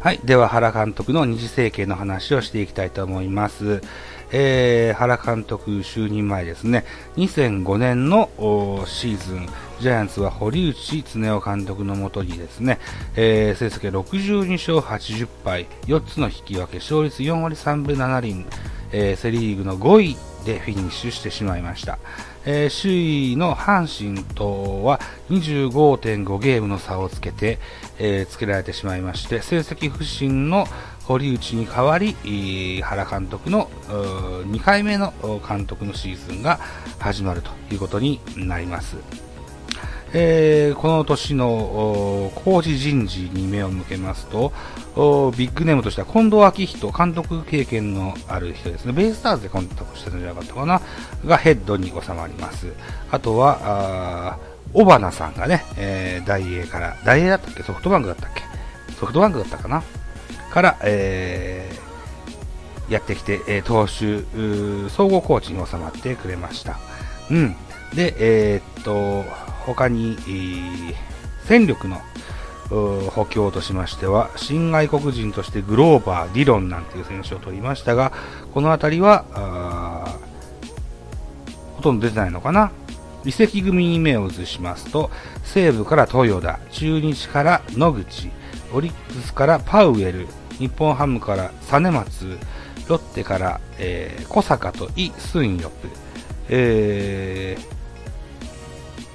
はい。では、原監督の二次政権の話をしていきたいと思います。えー、原監督就任前ですね、2005年のシーズン、ジャイアンツは堀内恒夫監督のもとにですね、えー、成績62勝80敗、4つの引き分け、勝率4割3分7厘、えー、セリーグの5位でフィニッシュしてしまいました。えー、首位の阪神とは25.5ゲームの差をつけて、えー、つけられてしまいまして、成績不振の堀内に代わり、原監督の2回目の監督のシーズンが始まるということになります。えー、この年の工事人事に目を向けますと、ビッグネームとしては近藤昭人、監督経験のある人ですね。ベイスターズで監督してたんじゃなかったかな？がヘッドに収まります。あとは、小花さんがね、えー、大英から、大英だったっけ？ソフトバンクだったっけ？ソフトバンクだったかな？から、えー、やってきて、えー、投手、総合コーチに収まってくれました。うん。で、えー、っと、他に、えー、戦力の補強としましては、新外国人としてグローバー、ディロンなんていう選手を取りましたが、この辺りは、ほとんど出てないのかな？移籍組に目を移しますと、西武から豊田、中日から野口、オリックスからパウエル、日本ハムから実松、ロッテから、えー、小坂とイ・スンヨプ、え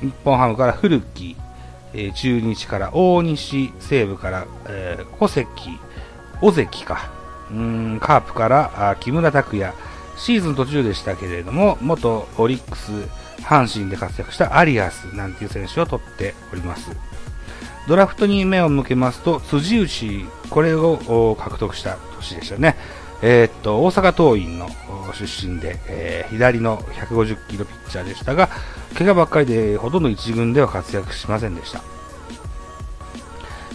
ー、日本ハムから古木、えー、中日から大西、西武から、えー、小関、尾関か、うんカープからあ木村拓哉、シーズン途中でしたけれども、元オリックス、阪神で活躍したアリアスなんていう選手を取っております。ドラフトに目を向けますと、辻内、これを獲得した年でしたね。えー、っと、大阪桐蔭の出身で、えー、左の150キロピッチャーでしたが、怪我ばっかりでほとんど1軍では活躍しませんでした。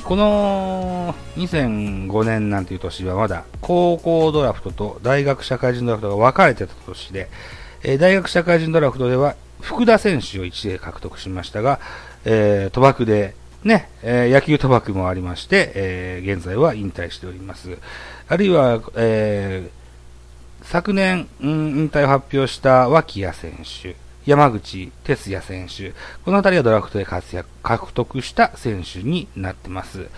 この2005年なんていう年はまだ高校ドラフトと大学社会人ドラフトが分かれてた年で、え、大学社会人ドラフトでは福田選手を1で獲得しましたが、えー、賭博でね、えー、野球賭博もありまして、えー、現在は引退しております。あるいは、えー、昨年、うん、引退を発表した脇谷選手、山口哲也選手、この辺りはドラフトで活躍、獲得した選手になってます。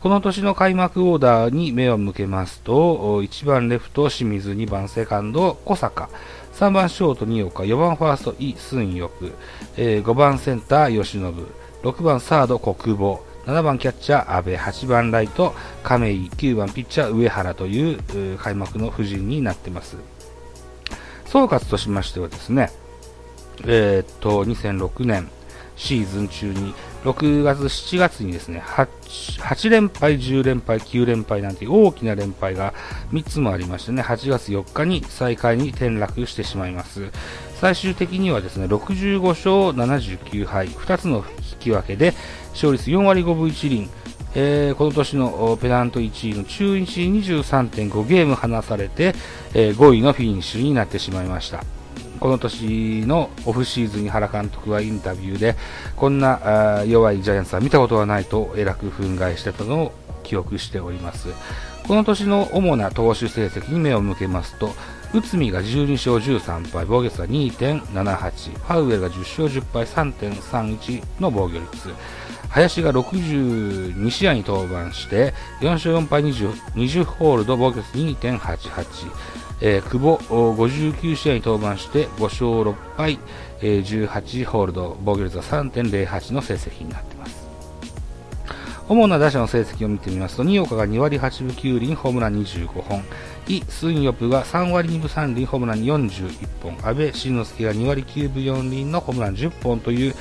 この年の開幕オーダーに目を向けますと、1番レフト清水、2番セカンド小坂、3番ショート2岡、4番ファーストイ・スンヨク、えー、5番センター吉信、6番サード国防、7番キャッチャー阿部、8番ライト亀井、9番ピッチャー上原という開幕の布陣になっています。総括としましてはですね、えー、っと、2006年シーズン中に、6月、7月にですね8、8連敗、10連敗、9連敗なんて大きな連敗が3つもありましてね、8月4日に最下位に転落してしまいます。最終的にはですね、65勝79敗、2つの引き分けで、勝率4割5分1厘、えー、この年のペナント1位の中日23.5ゲーム離されて、えー、5位のフィニッシュになってしまいました。この年のオフシーズンに原監督はインタビューで、こんな弱いジャイアンツは見たことはないと、えらく憤慨してたのを記憶しております。この年の主な投手成績に目を向けますと、内海が12勝13敗、防御率は2.78、ファウエルが10勝10敗3.31の防御率、林が62試合に登板して、4勝4敗 20, 20ホールド、防御率2.88、えー、久保59試合に登板して5勝6敗、えー、18ホールド、防御率は3.08の成績になっています。主な打者の成績を見てみますと、新岡が2割8分9厘、ホームラン25本、イ・スンヨプが3割2分3厘、ホームラン41本、阿部慎之助が2割9分4厘のホームラン10本という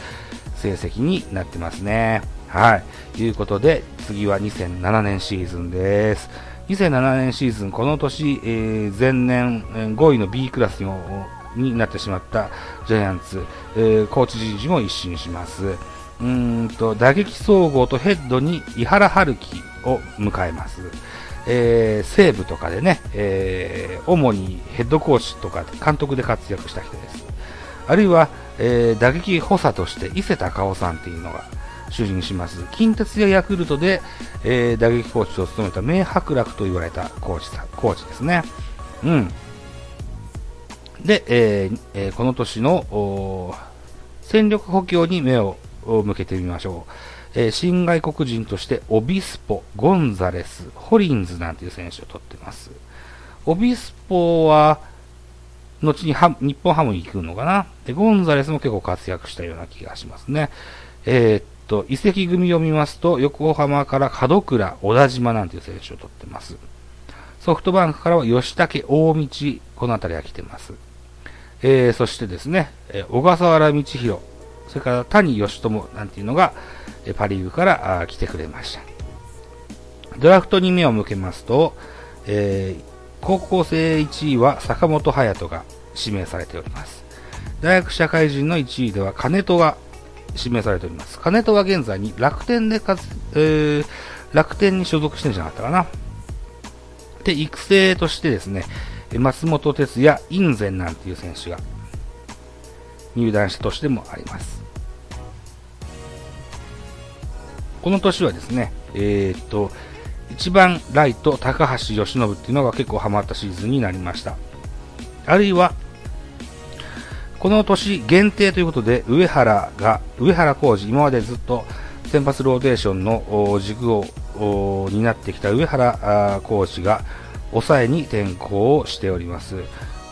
成績になってますね。はい。ということで、次は2007年シーズンです。2007年シーズン、この年、えー、前年5位の B クラスになってしまったジャイアンツ、えー、コーチ人事も一新します。うんと打撃総合とヘッドに井原春樹を迎えます。えー、西武とかでね、えー、主にヘッドコーチとか監督で活躍した人です。あるいは、えー、打撃補佐として伊勢隆夫さんっていうのが就任します。近鉄やヤクルトで、えー、打撃コーチを務めた名伯楽と言われたコーチさコーチですね。うん。で、えーえー、この年の戦力補強に目を向けてみましょう。えー、新外国人としてオビスポ、ゴンザレス、ホリンズなんていう選手を取ってます。オビスポは、後に日本ハムに行くのかなで、ゴンザレスも結構活躍したような気がしますね。えー、っと、移籍組を見ますと、横浜から門倉、小田島なんていう選手を取ってます。ソフトバンクからは吉武、大道、この辺りが来てます。えー、そしてですね、え小笠原道弘、それから谷義友なんていうのが、えパリーグから来てくれました。ドラフトに目を向けますと、えー、高校生1位は坂本勇人が指名されております。大学社会人の1位では金戸が指名されております。金戸は現在に楽天でかつ、えー、楽天に所属してんじゃなかったかな。で、育成としてですね、松本哲也、印前なんていう選手が入団した年でもあります。この年はですね、えー、っと、1番ライト高橋由伸っていうのが結構ハマったシーズンになりました。あるいは、この年限定ということで、上原が、上原浩二、今までずっと先発ローテーションの軸を担ってきた上原浩二が抑えに転向をしております。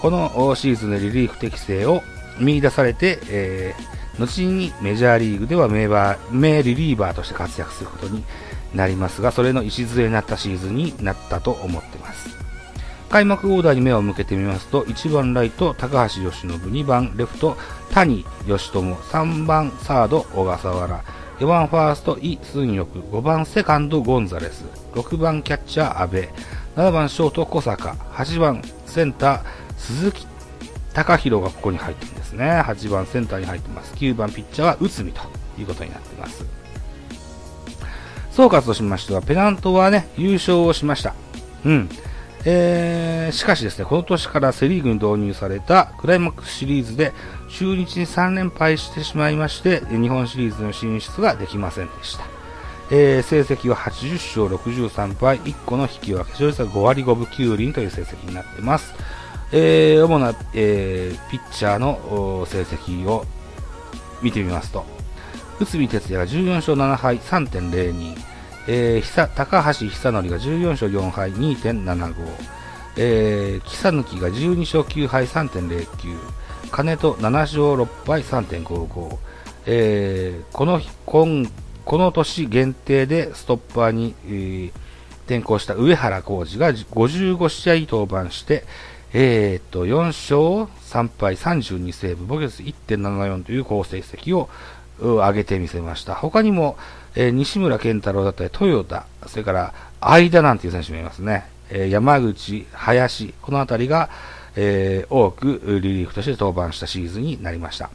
このシーズンでリリーフ適性を見出されて、えー、後にメジャーリーグでは名バー名リリーバーとして活躍することになりますが、それの礎になったシーズンになったと思ってます。開幕オーダーに目を向けてみますと、1番ライト、高橋由伸、2番レフト、谷義友、3番サード、小笠原、4番ファースト、イ・スンヨク、5番セカンド、ゴンザレス、6番キャッチャー、阿部、7番ショート、小坂、8番センター、鈴木隆弘がここに入ってるんですね。8番センターに入ってます。9番ピッチャーは内海ということになってます。総括としましては、ペナントはね、優勝をしました。うん。えー、しかしですね、この年からセリーグに導入されたクライマックスシリーズで中日に3連敗してしまいまして、日本シリーズの進出ができませんでした。えー、成績は80勝63敗、1個の引き分け、勝率は5割5分9厘という成績になっています。えー、主な、えー、ピッチャーの成績を見てみますと、内海哲也が14勝7敗3.02、えー、高橋久則が14勝4敗2.75、えー、木佐抜が12勝9敗3.09、金戸7勝6敗3.55、えー、この今この年限定でストッパーに、えー、転向した上原浩二が55試合登板して、えー、と、4勝3敗32セーブ、防御率1.74という好成績を上げてみせました。他にも、えー、西村健太郎だったり、豊田、それから、相田なんていう選手もいますね。えー、山口、林、このあたりが、えー、多くリリーフとして登板したシーズンになりました。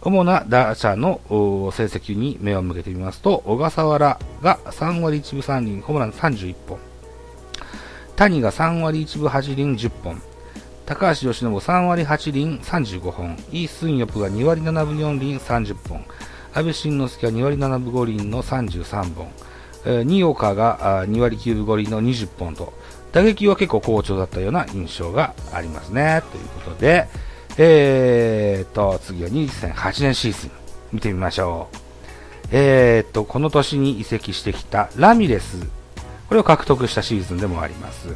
主な打者の成績に目を向けてみますと、小笠原が3割1分3厘、ホームラン31本。谷が3割1分8厘10本。高橋由伸3割8厘35本。イ・スンヨプが2割7分4厘30本。安倍晋之助が2割7分5厘の33本、えー、新岡が2割9分5厘の20本と、打撃は結構好調だったような印象がありますね。ということで、えーと、次は2008年シーズン見てみましょう。えーと、この年に移籍してきたラミレス、これを獲得したシーズンでもあります。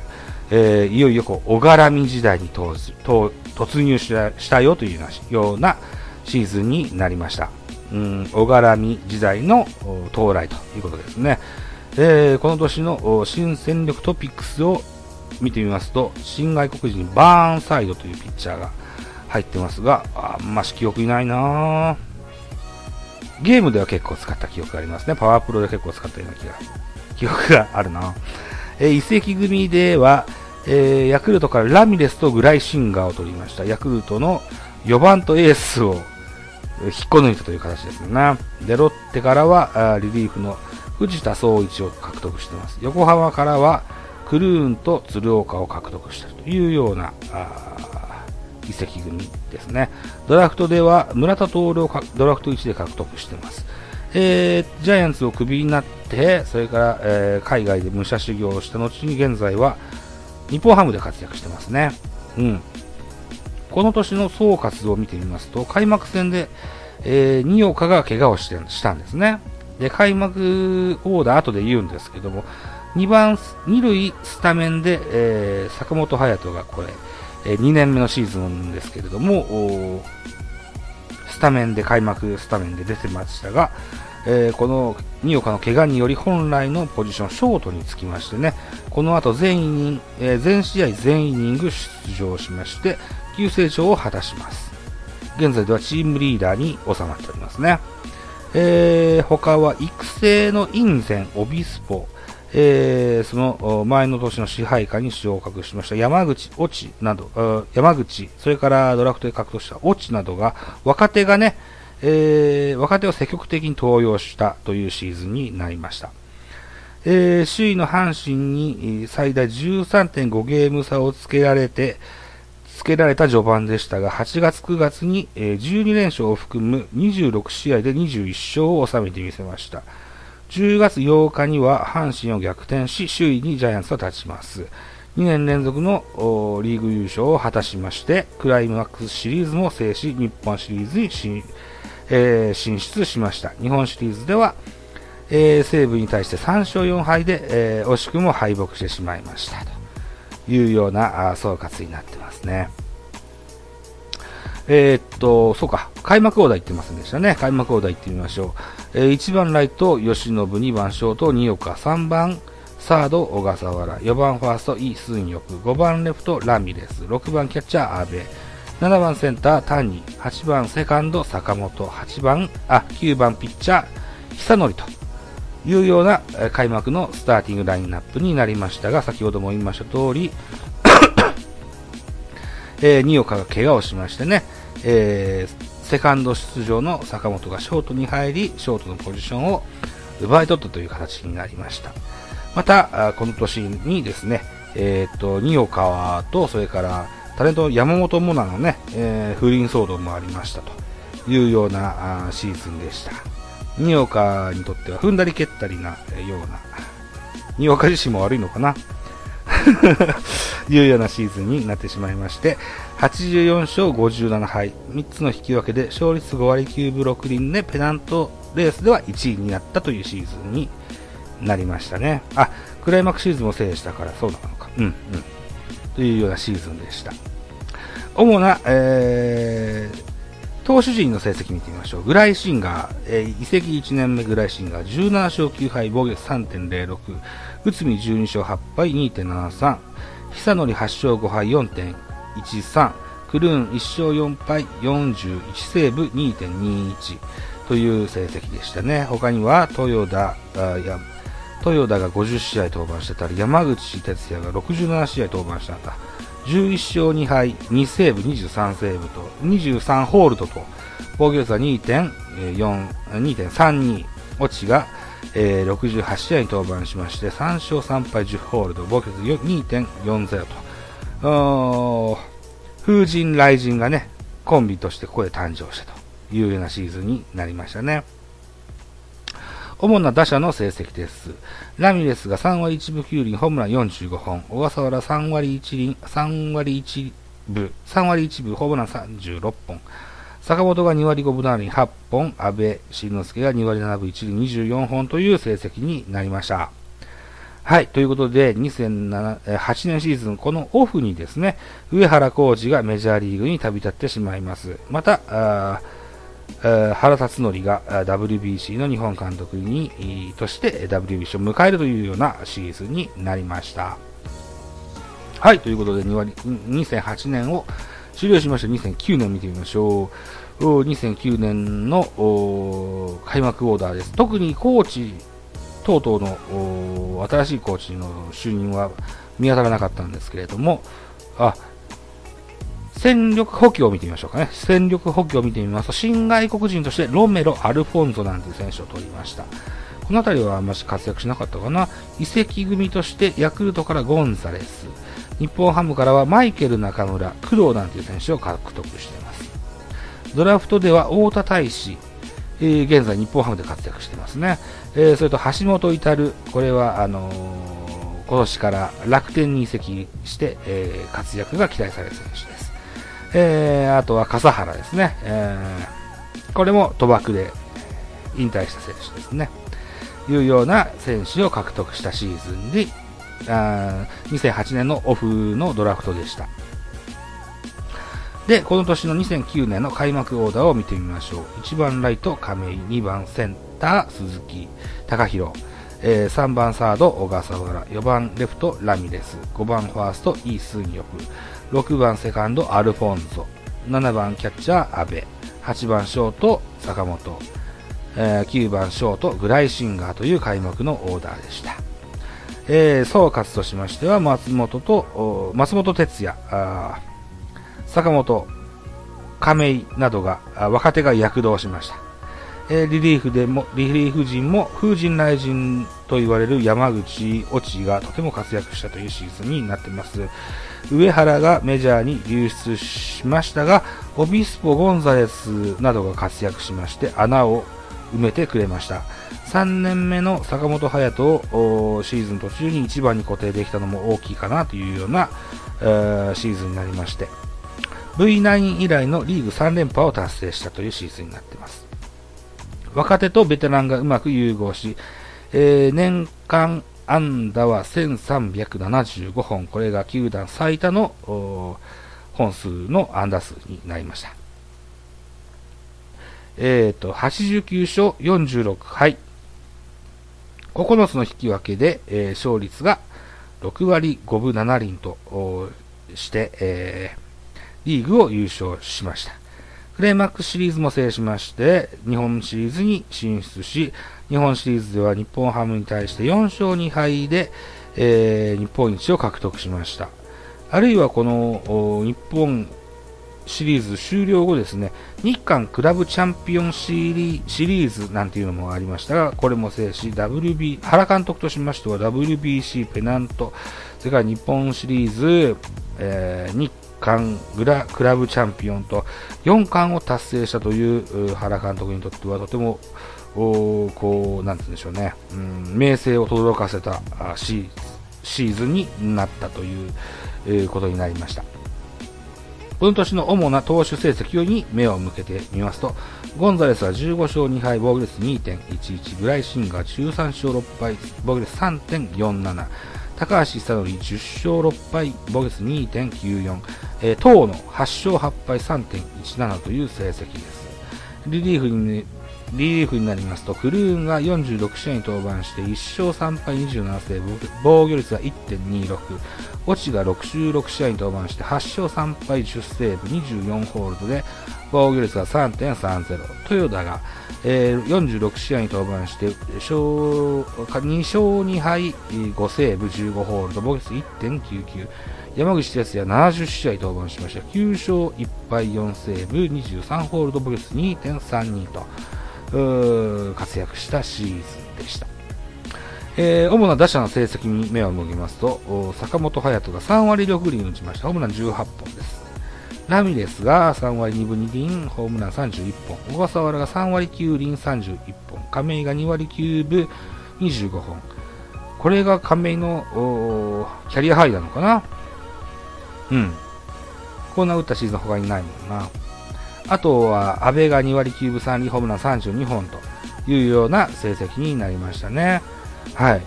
えー、いよいよこう、小絡み時代に突入したよというようなシーズンになりました。うん、小絡み時代の到来ということですね。えー、この年の新戦力トピックスを見てみますと、新外国人バーンサイドというピッチャーが入ってますが、あんまし記憶いないなゲームでは結構使った記憶がありますね。パワープロで結構使ったような気が、記憶があるなえー、移籍組では、えー、ヤクルトからラミレスとグライシンガーを取りました。ヤクルトの4番とエースを引っこ抜いたという形ですね。で、ロッテからは、リリーフの藤田総一を獲得しています。横浜からは、クルーンと鶴岡を獲得したというような、移籍組ですね。ドラフトでは村田徹をドラフト1で獲得しています。えー、ジャイアンツをクビになって、それから、えー、海外で武者修行をした後に現在は日本ハムで活躍してますね。うん。この年の総括を見てみますと、開幕戦で、えー、二岡が怪我をしてしたんですね。で、開幕オーダー後で言うんですけども、2番、2塁スタメンで、えー、坂本勇人がこれ、えー、2年目のシーズンですけれども、スタメンで、開幕スタメンで出てましたが、えー、この二岡の怪我により本来のポジション、ショートにつきましてね、この後全イニン、えー、全試合全イニング出場しまして、急成長を果たします。現在ではチームリーダーに収まっておりますね。えー、他は育成のインゼン、オビスポ、えー、その前の年の支配下に昇格しました山口、越智など、山口、それからドラフトで獲得した越智などが、若手がね、えー、若手を積極的に登用したというシーズンになりました。えー、首位の阪神に最大13.5ゲーム差をつけられて、つけられた序盤でしたが、8月9月に12連勝を含む26試合で21勝を収めてみせました。10月8日には阪神を逆転し、首位にジャイアンツと立ちます。2年連続のリーグ優勝を果たしまして、クライマックスシリーズも制し、日本シリーズに進,、えー、進出しました。日本シリーズでは、えー、西武に対して3勝4敗で、えー、惜しくも敗北してしまいましたというような総括になってますね。えー、っと、そうか、開幕オーダー言ってませんでしたね。開幕オーダー言ってみましょう。えー、1番ライト、吉信、2番ショート、二岡、3番サード、小笠原、4番ファースト、イ・スンヨク、5番レフト、ラミレス、6番キャッチャー、阿部、7番センター、谷、8番セカンド、坂本、8番、あ、9番ピッチャー、久則というような開幕のスターティングラインナップになりましたが、先ほども言いました通り、えー、二岡が怪我をしましてね、えー、セカンド出場の坂本がショートに入り、ショートのポジションを奪い取ったという形になりました。また、この年にですね、えっ、と、二岡と、それからタレント山本モナのね、えー、不倫騒動もありましたというようなシーズンでした。二岡にとっては踏んだり蹴ったりなような、二岡自身も悪いのかな？いうようなシーズンになってしまいまして、84勝57敗、3つの引き分けで勝率5割9分6厘でペナントレースでは1位になったというシーズンになりましたね。あ、クライマックスシーズンも制したからそうなのか。うん、うん。というようなシーズンでした。主な、えー、投手陣の成績見てみましょう。グライシンガー、えー、移籍1年目グライシンガー、17勝9敗、防御3.06、内海12勝8敗、2.73、久則8勝5敗、4.13、クルーン1勝4敗、41セーブ、2.21という成績でしたね。他には、豊田、あや、豊田が50試合登板してたり、山口哲也が67試合登板したんだ。11勝2敗、2セーブ、23セーブと、23ホールドと、防御率は2.4、2.32、落ちが、えー、68試合に登板しまして、3勝3敗10ホールド、防御率2.40と、風神雷神がね、コンビとしてここで誕生したというようなシーズンになりましたね。主な打者の成績です。ラミレスが3割1分9厘、ホームラン45本。小笠原3割1厘、3割1分、3割1分、ホームラン36本。坂本が2割5分7厘8本、安倍晋之助が2割7分1厘24本という成績になりました。はい。ということで、2008年シーズン、このオフにですね、上原浩二がメジャーリーグに旅立ってしまいます。また、原辰徳が WBC の日本監督にとして WBC を迎えるというようなシリーズになりました。はい、ということで2008年を終了しました2009年見てみましょう。2009年の開幕オーダーです。特にコーチ等々の新しいコーチの就任は見当たらなかったんですけれども、あ、戦力補強を見てみましょうかね。戦力補強を見てみますと、新外国人としてロメロ、アルフォンゾなんていう選手を取りました。この辺りはあんまり活躍しなかったかな。移籍組としてヤクルトからゴンザレス、日本ハムからはマイケル中村、工藤なんていう選手を獲得しています。ドラフトでは太田大使、えー、現在日本ハムで活躍してますね。えー、それと橋本至、これは、あのー、今年から楽天に移籍して、え、活躍が期待される選手です。えー、あとは笠原ですね。えー、これも賭博で引退した選手ですね。いうような選手を獲得したシーズンで、あ2008年のオフのドラフトでした。で、この年の2009年の開幕オーダーを見てみましょう。1番ライト、亀井、2番センター、鈴木、高弘、えー、3番サード、小笠原、4番レフト、ラミレス、5番ファースト、イー・スンヨプ、6番セカンド、アルフォンゾ、7番キャッチャー、阿部、8番ショート、坂本、えー、9番ショート、グライシンガーという開幕のオーダーでした。えー、総括としましては、松本と、松本哲也、坂本、亀井などが、若手が躍動しました。リリーフでも、リリーフ陣も風神雷神と言われる山口、越智がとても活躍したというシーズンになっています。上原がメジャーに流出しましたが、オビスポ・ゴンザレスなどが活躍しまして穴を埋めてくれました。3年目の坂本勇人をシーズン途中に1番に固定できたのも大きいかなというような、シーズンになりまして、V9 以来のリーグ3連覇を達成したというシーズンになっています。若手とベテランがうまく融合し、えー、年間安打は1375本、これが球団最多の本数の安打数になりました。えっ、ー、と、89勝46敗。9つの引き分けで、えー、勝率が6割5分7厘として、えーリーグを優勝しました。クレイマックスシリーズも制しまして、日本シリーズに進出し、日本シリーズでは日本ハムに対して4勝2敗で、えー、日本一を獲得しました。あるいはこの日本シリーズ終了後ですね、日韓クラブチャンピオンシリーズなんていうのもありましたが、これも制し、WB、原監督としましては WBC ペナント、それから日本シリーズ、えー、日冠グラクラブチャンピオンと4冠を達成したという原監督にとってはとてもこう、なんて言うんでしょうね、うん、名声を轟かせたシーズンになったという、えー、ことになりました。この年の主な投手成績に目を向けてみますと、ゴンザレスは15勝2敗、防御率2.11、グライシンガー13勝6敗、防御率3.47、高橋久典10勝6敗、防御率2.94、えー、東の8勝8敗3.17という成績です。リリーフに、リリーフになりますと、クルーンが46試合に登板して1勝3敗27セーブ、防御率は1.26、落ちが66試合に登板して8勝3敗10セーブ24ホールドで防御率が3.30トヨタが、えー、46試合に登板して2勝2敗5セーブ15ホールド防御率1.99山口哲也70試合登板しました。9勝1敗4セーブ23ホールド防御率2.32と。活躍したシーズンでしたえー、主な打者の成績に目を向けますと、坂本勇人が3割6厘打ちました。ホームラン18本です。ラミレスが3割2分2厘、ホームラン31本。小笠原が3割9厘31本。亀井が2割9分25本。これが亀井のキャリアハイなのかな？うん。こんな打ったシーズン他にないもんな。あとは、阿部が2割9分3厘、ホームラン32本というような成績になりましたね。はい。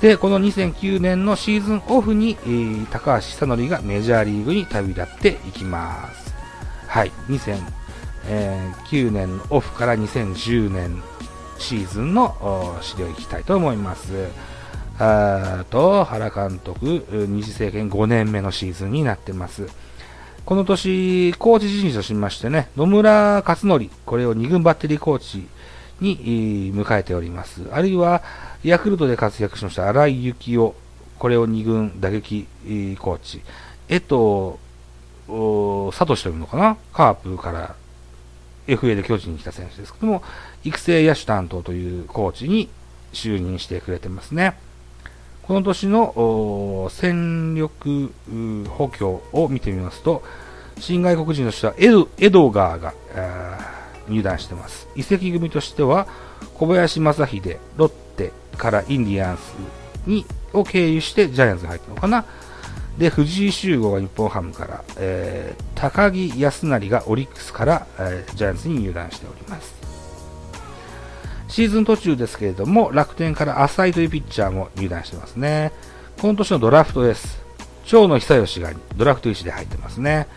で、この2009年のシーズンオフに、えー、高橋久典がメジャーリーグに旅立っていきます。はい。2009年のオフから2010年シーズンの資料いきたいと思います。あと、原監督、二次政権5年目のシーズンになってます。この年、コーチ陣としましてね、野村克則、これを2軍バッテリーコーチに迎えております。あるいは、ヤクルトで活躍しました荒井幸雄、これを2軍打撃コーチ、江藤聡というのかな、カープから FA で巨人に来た選手ですけども、育成野手担当というコーチに就任してくれてますね。この年の戦力補強を見てみますと、新外国人としてはエドエドガーが入団してます。移籍組としては、小林正秀、ロッテからインディアンスに、を経由してジャイアンツに入ったのかな。で、藤井修吾が日本ハムから、えー、高木康成がオリックスから、えー、ジャイアンツに入団しております。シーズン途中ですけれども、楽天から浅井というピッチャーも入団してますね。この年のドラフトです。長野久義がドラフト1で入ってますね。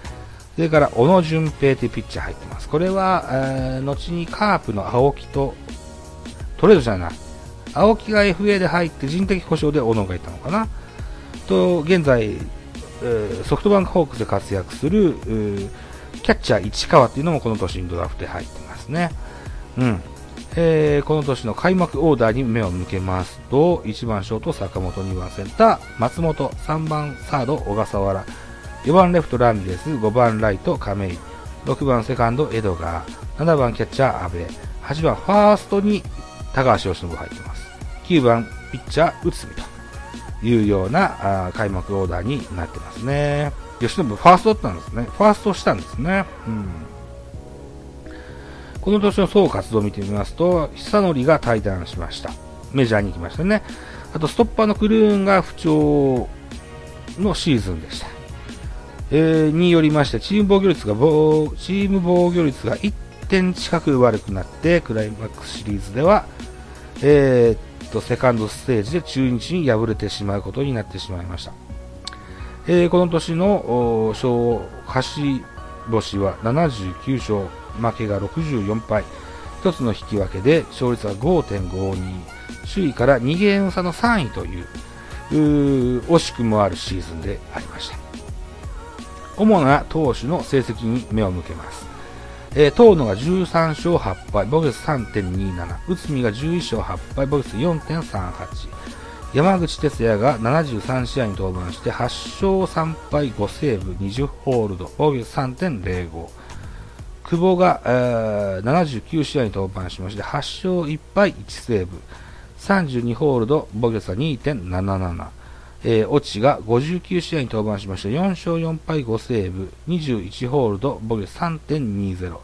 それから、小野純平というピッチャー入ってます。これは、えー、後にカープの青木と、トレードじゃない。青木が FA で入って人的保障で小野がいたのかな。と、現在、ソフトバンクホークスで活躍する、キャッチャー市川っていうのもこの年にドラフトで入ってますね。うん。えー、この年の開幕オーダーに目を向けますと、1番ショート坂本、2番センター松本、3番サード小笠原、4番レフトラミレス、5番ライト亀井、6番セカンドエドガー、7番キャッチャー阿部、8番ファーストに高橋由伸が入ってます。9番ピッチャー内海と。いうようなあ開幕オーダーになってますね。吉信ファーストだったんですね。ファーストしたんですね。うん。この年の総活動を見てみますと、久則が退団しました。メジャーに行きましたね。あと、ストッパーのクルーンが不調のシーズンでした。えー、によりまして、チーム防御率が、チーム防御率が1点近く悪くなって、クライマックスシリーズでは、えー、とセカンドステージで中日に敗れてしまうことになってしまいました。えー、この年の勝勝星は79勝、負けが64敗、1つの引き分けで勝率は5.52、首位から2ゲーム差の3位という惜しくもあるシーズンでありました。主な投手の成績に目を向けます。えー、遠野が13勝8敗、ボゲス3.27、内海が11勝8敗、ボゲス4.38、山口哲也が73試合に登板して8勝3敗。5セーブ。20ホールド、防御率3.05、久保が、えー、79試合に登板しまして8勝1敗1セーブ、32ホールド、防御率は2.77、えー、オチが59試合に登板しました4勝4敗5セーブ、21ホールド、防御率3.20。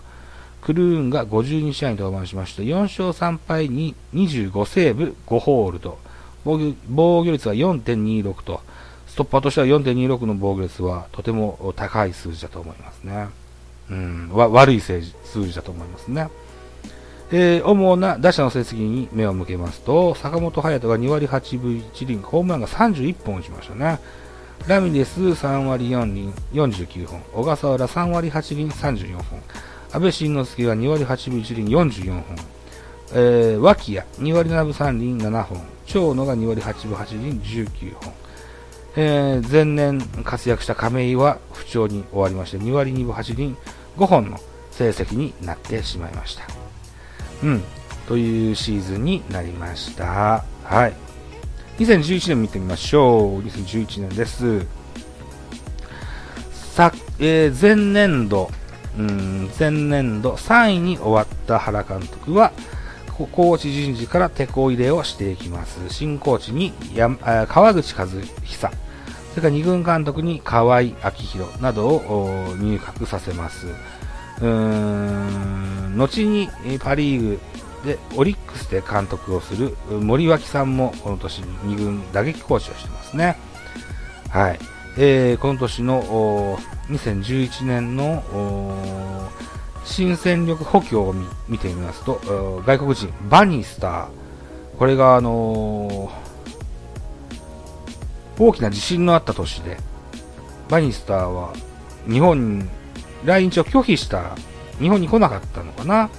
クルーンが52試合に登板しました4勝3敗に25セーブ5ホールド。防御率は4.26と、ストッパーとしては4.26の防御率はとても高い数字だと思いますね。うん、悪い数字だと思いますね。えー、主な打者の成績に目を向けますと、坂本勇人が2割8分1厘、ホームランが31本打ちましたね。ラミレス3割4厘49本、小笠原3割8厘34本、安倍晋之助が2割8分1厘44本、えー、脇谷2割7分3厘7本、長野が2割8分8厘19本、えー、前年活躍した亀井は不調に終わりまして2割2分8厘5本の成績になってしまいました。うん、というシーズンになりました。はい。2011年見てみましょう。2011年です。さ、えー、前年度、うん、前年度3位に終わった原監督は、コーチ人事から手こ入れをしていきます。新コーチにや川口和久、それから2軍監督に河合明宏などを入閣させます。うーん後にパ・リーグでオリックスで監督をする森脇さんもこの年2軍打撃コーチをしてますね。はい。えー、この年の2011年の新戦力補強を見てみますと、外国人、バニスター。これが、あのー、大きな地震のあった年で、バニスターは日本に来日を拒否した日本に来なかったのかな。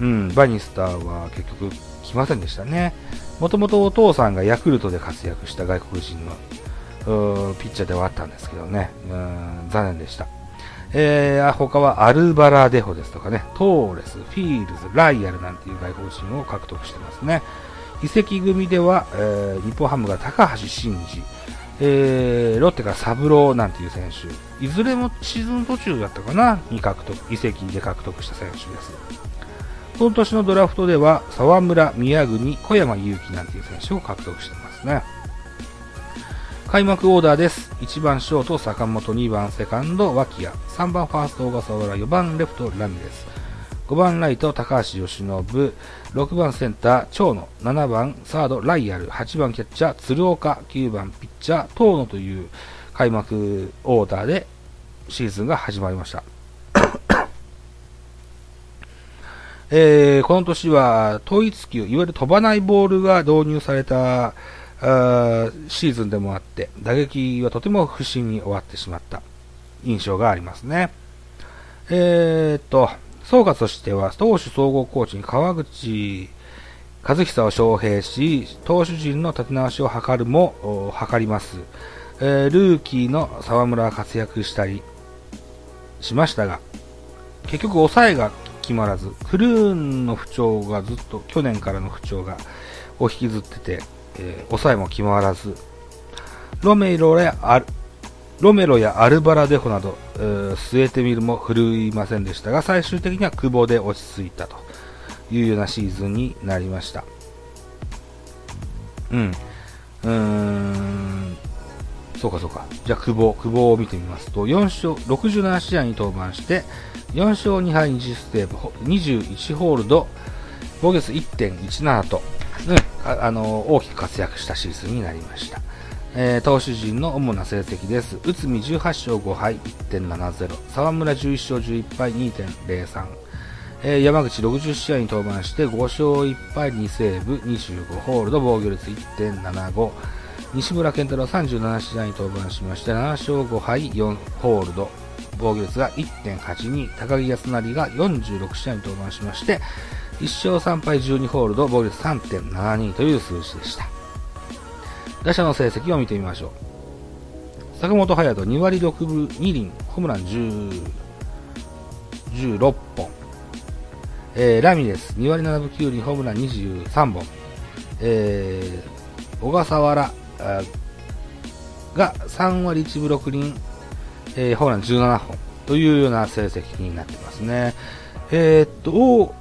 うん、バニスターは結局来ませんでしたね。もともとお父さんがヤクルトで活躍した外国人のピッチャーではあったんですけどね、うん残念でした。えー、他はアルバラデホですとかね、トーレス、フィールズ、ライアルなんていう外国人を獲得してますね。移籍組では、えー、日本ハムが高橋信二、えー、ロッテがサブローなんていう選手、いずれもシーズン途中だったかな、に獲得、移籍で獲得した選手です。この年のドラフトでは、沢村、宮国、小山祐希なんていう選手を獲得してますね。開幕オーダーです。1番ショート、坂本、2番セカンド、脇谷、3番ファースト、小笠原、4番レフト、ラミレス、5番ライト、高橋由伸、6番センター、長野、7番サード、ライアル、8番キャッチャー、鶴岡、9番ピッチャー、遠野という開幕オーダーでシーズンが始まりました。えー、この年は統一球、いわゆる飛ばないボールが導入されたあシーズンでもあって、打撃はとても不審に終わってしまった。印象がありますね。えー、っと、総括としては、投手総合コーチに川口和久を招聘し、投手陣の立て直しを図るも、図ります。えー、ルーキーの沢村は活躍したりしましたが、結局抑えが決まらず、クルーンの不調がずっと、去年からの不調が、を引きずってて、えー、抑えも決まらず、ロメロやアル、ロメロやアルバラデホなど、据えてみるも振るいませんでしたが、最終的には久保で落ち着いたというようなシーズンになりました。うん。うーん。そうかそうか。じゃあ久保、久保を見てみますと、4勝、67試合に登板して、4勝2敗20ステーブ、21ホールド、防御率1.17と、うん、ああの大きく活躍したシーズンになりました。えー、投手陣の主な成績です。内海18勝5敗1.70、沢村11勝11敗2.03、えー、山口60試合に登板して5勝1敗2セーブ25ホールド防御率1.75、西村健太郎37試合に登板しまして7勝5敗4ホールド防御率が1.82高木康成が46試合に登板しまして1勝3敗12ホールド防御率3.72という数字でした。打者の成績を見てみましょう。坂本勇人2割6分2厘ホームラン10 16本、えー、ラミレス2割7分9厘ホームラン23本、えー、小笠原が3割1分6厘、えー、ホームラン17本。というような成績になってますね。えー、っと、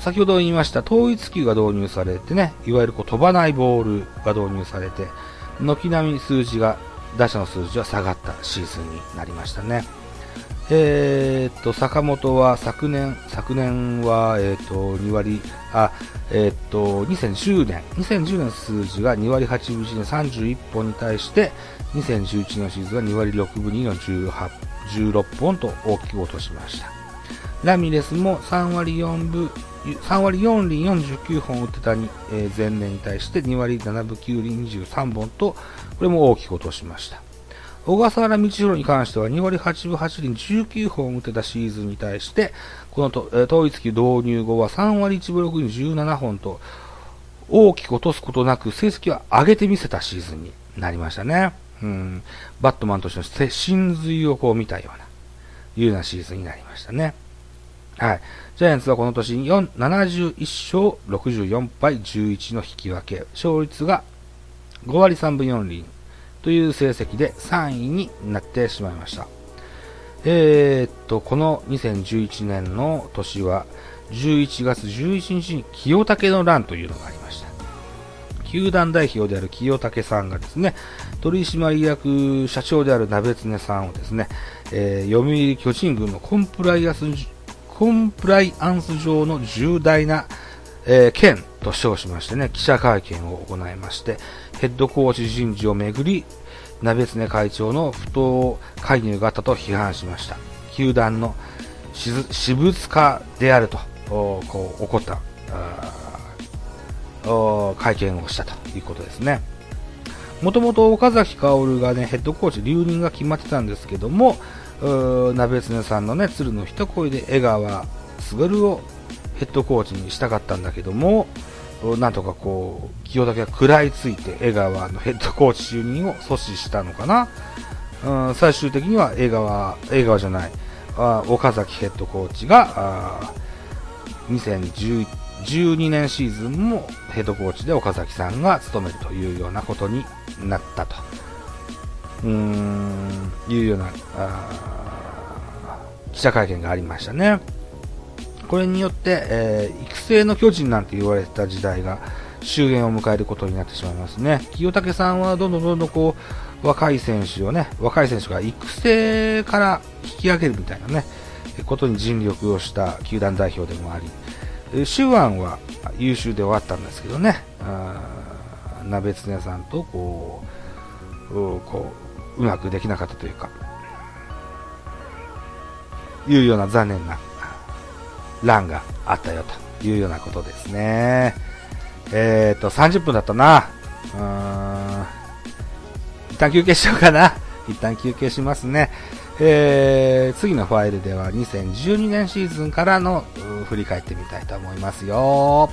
先ほど言いました統一球が導入されてね、いわゆるこう飛ばないボールが導入されて、軒並み数字が、打者の数字は下がったシーズンになりましたね。えー、っと、坂本は昨年、昨年は、えー、っと、2割、あ、えー、っと、2010年、2010年数字が2割8分1年31本に対して、2011年のシーズンは2割6分2の18 16本と大きく落としました。ラミレスも3割4分、3割4厘49本打ってたに、えー、前年に対して2割7分9厘23本と、これも大きく落としました。小笠原道弘に関しては2割8分8厘19本打てたシーズンに対して、このと、えー、統一球導入後は3割1分6厘17本と、大きく落とすことなく成績は上げてみせたシーズンになりましたね。うん、バットマンとしての真髄をこう見たような、いうようなシーズンになりましたね。はい。ジャイアンツはこの年4 71勝64敗11の引き分け、勝率が5割3分4厘という成績で3位になってしまいました。えー、っと、この2011年の年は11月11日に清武の乱というのがありました。球団代表である清武さんがですね、取締役社長である鍋常さんをですね、えー、読売巨人軍のコンプライアンス、コンプライアンス上の重大な、えー、件と称しましてね、記者会見を行いまして、ヘッドコーチ人事をめぐり、鍋常会長の不当介入があったと批判しました。球団の私物化であると、こう、起こった、会見をしたということですね。もともと岡崎薫がね、ヘッドコーチ留任が決まってたんですけども、鍋常さんのね、鶴の一声で江川卓をヘッドコーチにしたかったんだけども、なんとかこう、清武が食らいついて江川のヘッドコーチ就任を阻止したのかな。うん、最終的には江川、江川じゃない、あ岡崎ヘッドコーチが、2011 12年シーズンもヘッドコーチで岡崎さんが務めるというようなことになったと。うーん、いうような、あ記者会見がありましたね。これによって、えー、育成の巨人なんて言われた時代が終焉を迎えることになってしまいますね。清武さんはどんどんどんどんこう、若い選手をね、若い選手が育成から引き上げるみたいなね、ことに尽力をした球団代表でもあり、手腕は優秀で終わったんですけどね、あ鍋つねさんとこう、こう、うまくできなかったというか、いうような残念な欄があったよというようなことですね。えっ、ー、と、30分だったな。うーん。一旦休憩しようかな。一旦休憩しますね。えー、次のファイルでは2012年シーズンからの振り返ってみたいと思いますよ。